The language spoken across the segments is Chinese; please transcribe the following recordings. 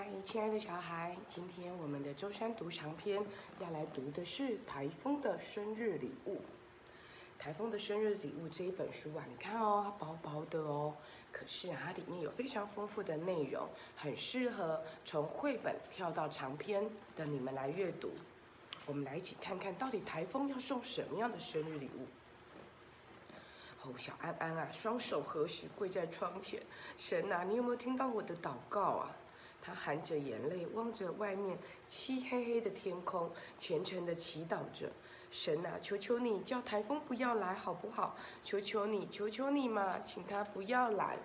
嗨，亲爱的小孩，今天我们的周山读长篇要来读的是《台风的生日礼物》。《台风的生日礼物》这一本书啊，你看哦，它薄薄的哦，可是啊，它里面有非常丰富的内容，很适合从绘本跳到长篇的你们来阅读。我们来一起看看到底台风要送什么样的生日礼物。哦，小安安啊，双手合十跪在窗前，神啊，你有没有听到我的祷告啊？他含着眼泪望着外面漆黑黑的天空，虔诚地祈祷着：神啊，求求你叫台风不要来好不好？求求你，求求你嘛，请他不要来。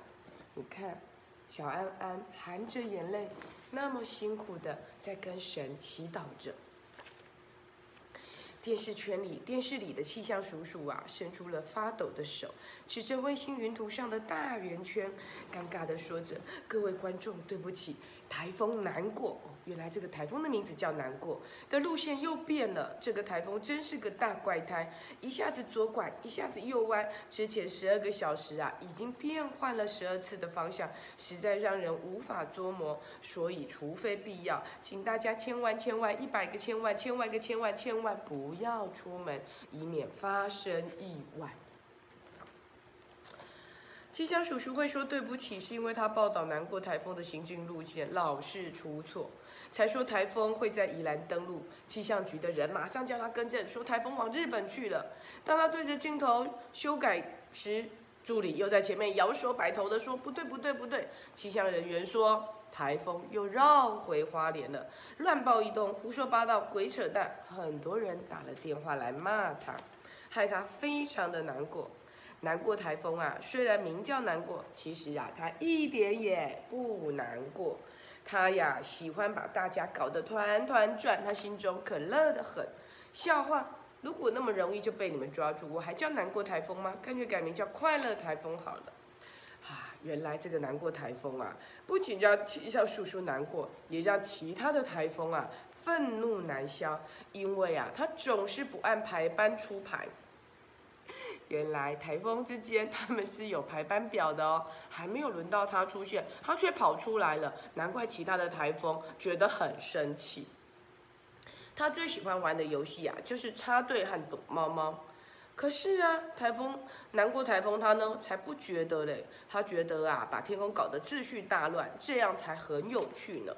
你看，小安安含着眼泪，那么辛苦的在跟神祈祷着。电视圈里，电视里的气象叔叔啊，伸出了发抖的手，指着卫星云图上的大圆圈，尴尬地说着：“各位观众，对不起，台风难过哦。”原来这个台风的名字叫难过，的路线又变了。这个台风真是个大怪胎，一下子左拐，一下子右弯。之前十二个小时啊，已经变换了十二次的方向，实在让人无法捉摸。所以，除非必要，请大家千万千万一百个千万千万个千万千万不要出门，以免发生意外。气象叔叔会说对不起，是因为他报道南国台风的行进路线老是出错，才说台风会在宜兰登陆。气象局的人马上叫他更正，说台风往日本去了。当他对着镜头修改时，助理又在前面摇手摆头的说不对不对不对。气象人员说台风又绕回花莲了，乱报一通，胡说八道，鬼扯淡。很多人打了电话来骂他，害他非常的难过。难过台风啊，虽然名叫难过，其实啊，他一点也不难过。他呀，喜欢把大家搞得团团转，他心中可乐得很。笑话，如果那么容易就被你们抓住，我还叫难过台风吗？干脆改名叫快乐台风好了。啊，原来这个难过台风啊，不仅让气象叔叔难过，也让其他的台风啊愤怒难消，因为啊，他总是不按排班出牌。原来台风之间他们是有排班表的哦，还没有轮到他出现，他却跑出来了，难怪其他的台风觉得很生气。他最喜欢玩的游戏啊，就是插队和躲猫猫。可是啊，台风难过台风他呢才不觉得嘞，他觉得啊，把天空搞得秩序大乱，这样才很有趣呢。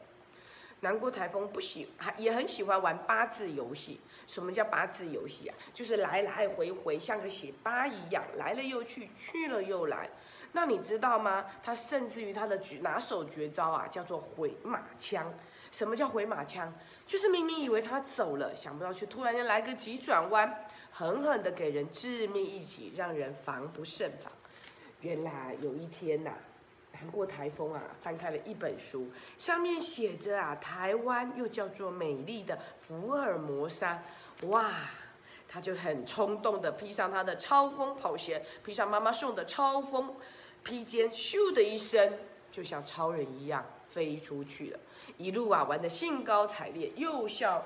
南国台风不喜还也很喜欢玩八字游戏。什么叫八字游戏啊？就是来来回回像个写八一样，来了又去，去了又来。那你知道吗？他甚至于他的绝拿手绝招啊，叫做回马枪。什么叫回马枪？就是明明以为他走了，想不到却突然间来个急转弯，狠狠的给人致命一击，让人防不胜防。原来有一天呐。谈过台风啊，翻开了一本书，上面写着啊，台湾又叫做美丽的福尔摩沙，哇，他就很冲动的披上他的超风跑鞋，披上妈妈送的超风披肩，咻的一声，就像超人一样飞出去了，一路啊玩的兴高采烈，又笑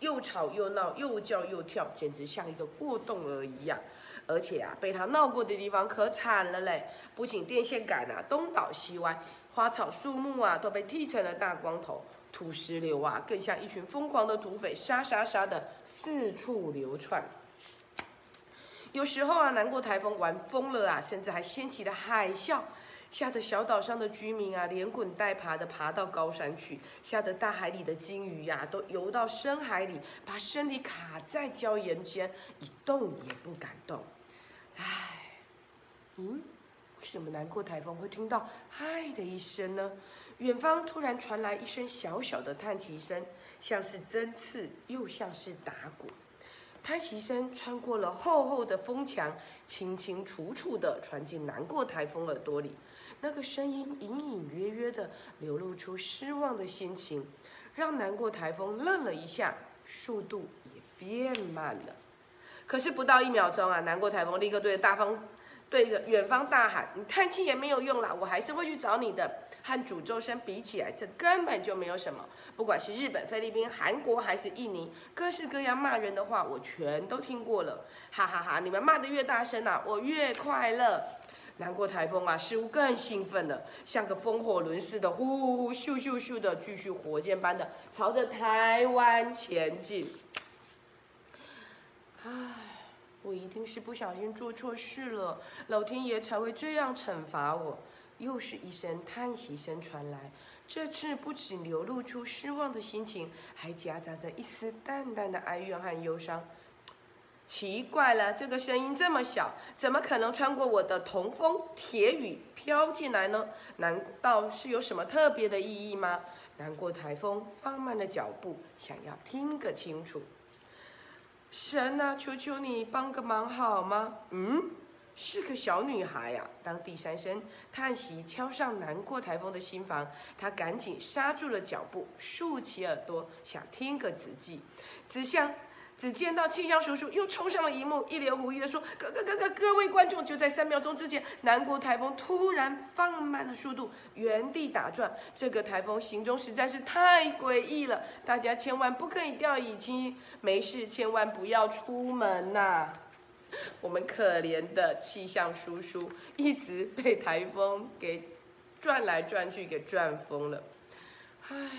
又吵又闹，又叫又跳，简直像一个过动儿一样。而且啊，被他闹过的地方可惨了嘞！不仅电线杆啊东倒西歪，花草树木啊都被剃成了大光头，土石流啊更像一群疯狂的土匪，沙沙沙的四处流窜。有时候啊，难过台风玩疯了啊，甚至还掀起了海啸，吓得小岛上的居民啊连滚带爬的爬到高山去，吓得大海里的鲸鱼呀都游到深海里，把身体卡在礁岩间，一动也不敢动。唉，嗯，为什么南国台风会听到“嗨”的一声呢？远方突然传来一声小小的叹息声，像是针刺，又像是打鼓。叹息声穿过了厚厚的风墙，清清楚楚的传进难过台风耳朵里。那个声音隐隐约约的流露出失望的心情，让难过台风愣了一下，速度也变慢了。可是不到一秒钟啊，难过台风立刻对着大方，对着远方大喊：“你叹气也没有用啦，我还是会去找你的。”和诅咒声比起来，这根本就没有什么。不管是日本、菲律宾、韩国还是印尼，各式各样骂人的话，我全都听过了。哈哈哈！你们骂得越大声啊，我越快乐。难过台风啊，事物更兴奋了，像个风火轮似的，呼呼呼，咻咻咻的，继续火箭般的朝着台湾前进。唉，我一定是不小心做错事了，老天爷才会这样惩罚我。又是一声叹息声传来，这次不仅流露出失望的心情，还夹杂着一丝淡淡的哀怨和忧伤。奇怪了，这个声音这么小，怎么可能穿过我的铜风铁雨飘进来呢？难道是有什么特别的意义吗？难过台风放慢了脚步，想要听个清楚。神啊，求求你帮个忙好吗？嗯，是个小女孩呀。当第三声叹息敲上南过台风的心房，她赶紧刹住了脚步，竖起耳朵想听个仔细。只像。只见到气象叔叔又冲上了一幕，一脸狐疑的说：“各各各各各位观众，就在三秒钟之前，南国台风突然放慢了速度，原地打转。这个台风行踪实在是太诡异了，大家千万不可以掉以轻心，没事千万不要出门呐。” 我们可怜的气象叔叔一直被台风给转来转去，给转疯了。唉，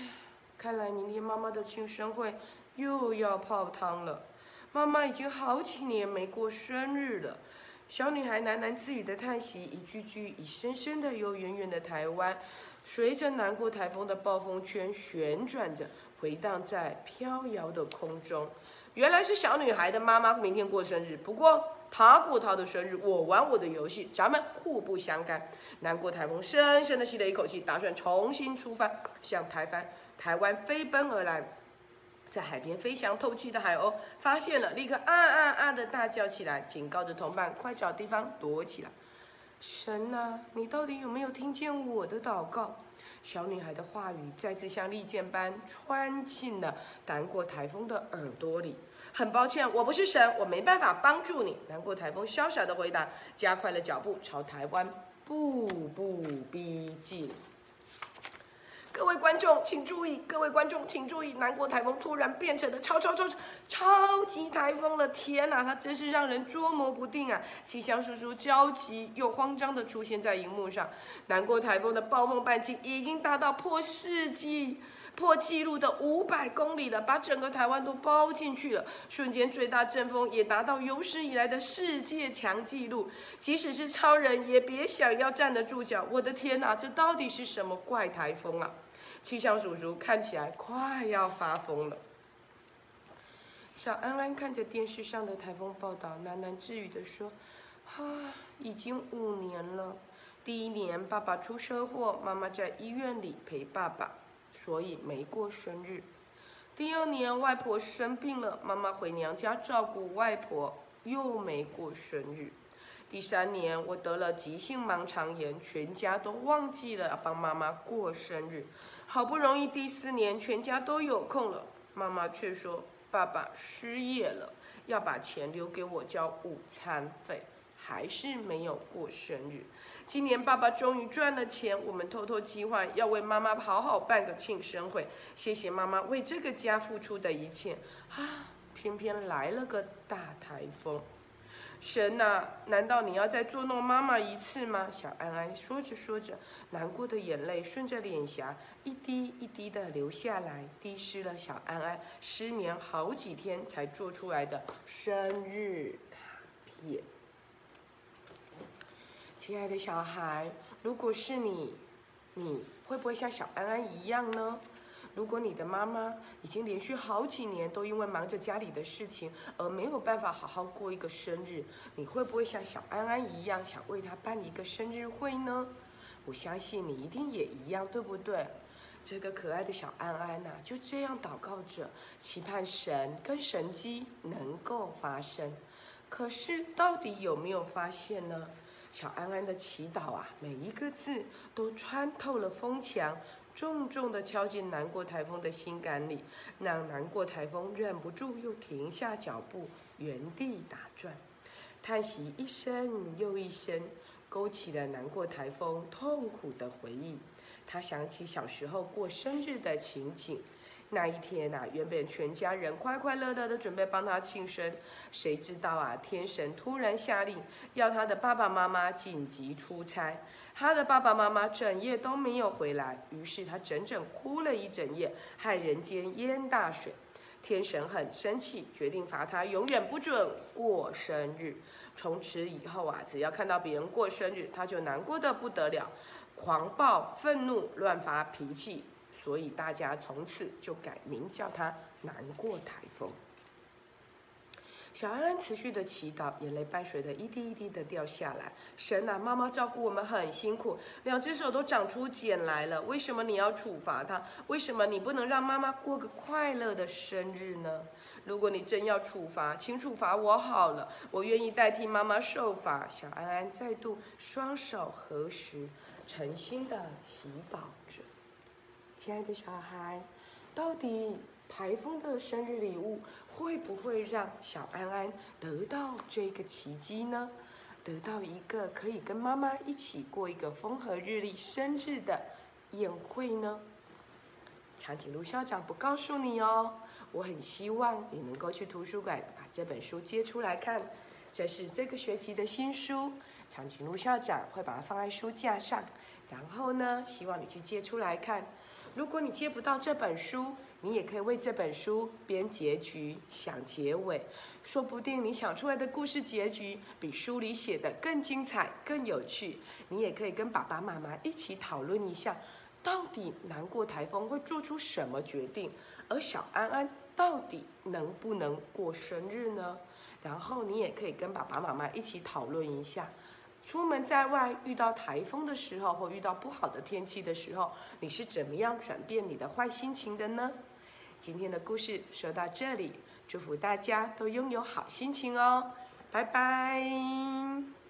看来明天妈妈的庆生会。又要泡汤了，妈妈已经好几年没过生日了。小女孩喃喃自语的叹息，一句句已深深的由远远的台湾，随着南过台风的暴风圈旋转着，回荡在飘摇的空中。原来是小女孩的妈妈明天过生日，不过她过她的生日，我玩我的游戏，咱们互不相干。南过台风深深的吸了一口气，打算重新出发，向台湾台湾飞奔而来。在海边飞翔透气的海鸥发现了，立刻啊啊啊的大叫起来，警告着同伴快找地方躲起来。神啊，你到底有没有听见我的祷告？小女孩的话语再次像利剑般穿进了南国台风的耳朵里。很抱歉，我不是神，我没办法帮助你。南国台风潇洒的回答，加快了脚步朝台湾步步逼近。各位观众请注意，各位观众请注意，南国台风突然变成了超超超超级台风了！天哪，它真是让人捉摸不定啊！气象叔叔焦急又慌张地出现在荧幕上。南国台风的暴风半径已经达到破世纪、破纪录的五百公里了，把整个台湾都包进去了。瞬间最大阵风也达到有史以来的世界强纪录，即使是超人也别想要站得住脚。我的天哪，这到底是什么怪台风啊？气象叔叔看起来快要发疯了。小安安看着电视上的台风报道，喃喃自语地说：“啊，已经五年了。第一年爸爸出车祸，妈妈在医院里陪爸爸，所以没过生日。第二年外婆生病了，妈妈回娘家照顾外婆，又没过生日。第三年我得了急性盲肠炎，全家都忘记了帮妈妈过生日。”好不容易第四年全家都有空了，妈妈却说爸爸失业了，要把钱留给我交午餐费，还是没有过生日。今年爸爸终于赚了钱，我们偷偷计划要为妈妈好好办个庆生会，谢谢妈妈为这个家付出的一切。啊，偏偏来了个大台风。神呐，难道你要再捉弄妈妈一次吗？小安安说着说着，难过的眼泪顺着脸颊一滴一滴的流下来，滴湿了小安安失眠好几天才做出来的生日卡片。亲爱的小孩，如果是你，你会不会像小安安一样呢？如果你的妈妈已经连续好几年都因为忙着家里的事情而没有办法好好过一个生日，你会不会像小安安一样想为她办一个生日会呢？我相信你一定也一样，对不对？这个可爱的小安安呐，就这样祷告着，期盼神跟神机能够发生。可是到底有没有发现呢？小安安的祈祷啊，每一个字都穿透了风墙。重重地敲进难过台风的心坎里，让难过台风忍不住又停下脚步，原地打转，叹息一声又一声，勾起了难过台风痛苦的回忆。他想起小时候过生日的情景，那一天啊，原本全家人快快乐乐的准备帮他庆生，谁知道啊，天神突然下令要他的爸爸妈妈紧急出差，他的爸爸妈妈整夜都没有回来，于是他整整哭了一整夜，害人间淹大水。天神很生气，决定罚他永远不准过生日。从此以后啊，只要看到别人过生日，他就难过的不得了，狂暴、愤怒、乱发脾气。所以大家从此就改名叫他难过台风。小安安持续的祈祷，眼泪伴随着一滴一滴的掉下来。神啊，妈妈照顾我们很辛苦，两只手都长出茧来了，为什么你要处罚他？为什么你不能让妈妈过个快乐的生日呢？如果你真要处罚，请处罚我好了，我愿意代替妈妈受罚。小安安再度双手合十，诚心的祈祷着。亲爱的小孩，到底台风的生日礼物会不会让小安安得到这个奇迹呢？得到一个可以跟妈妈一起过一个风和日丽生日的宴会呢？长颈鹿校长不告诉你哦。我很希望你能够去图书馆把这本书借出来看。这是这个学期的新书，长颈鹿校长会把它放在书架上。然后呢，希望你去借出来看。如果你接不到这本书，你也可以为这本书编结局、想结尾，说不定你想出来的故事结局比书里写的更精彩、更有趣。你也可以跟爸爸妈妈一起讨论一下，到底难过台风会做出什么决定，而小安安到底能不能过生日呢？然后你也可以跟爸爸妈妈一起讨论一下。出门在外遇到台风的时候，或遇到不好的天气的时候，你是怎么样转变你的坏心情的呢？今天的故事说到这里，祝福大家都拥有好心情哦，拜拜。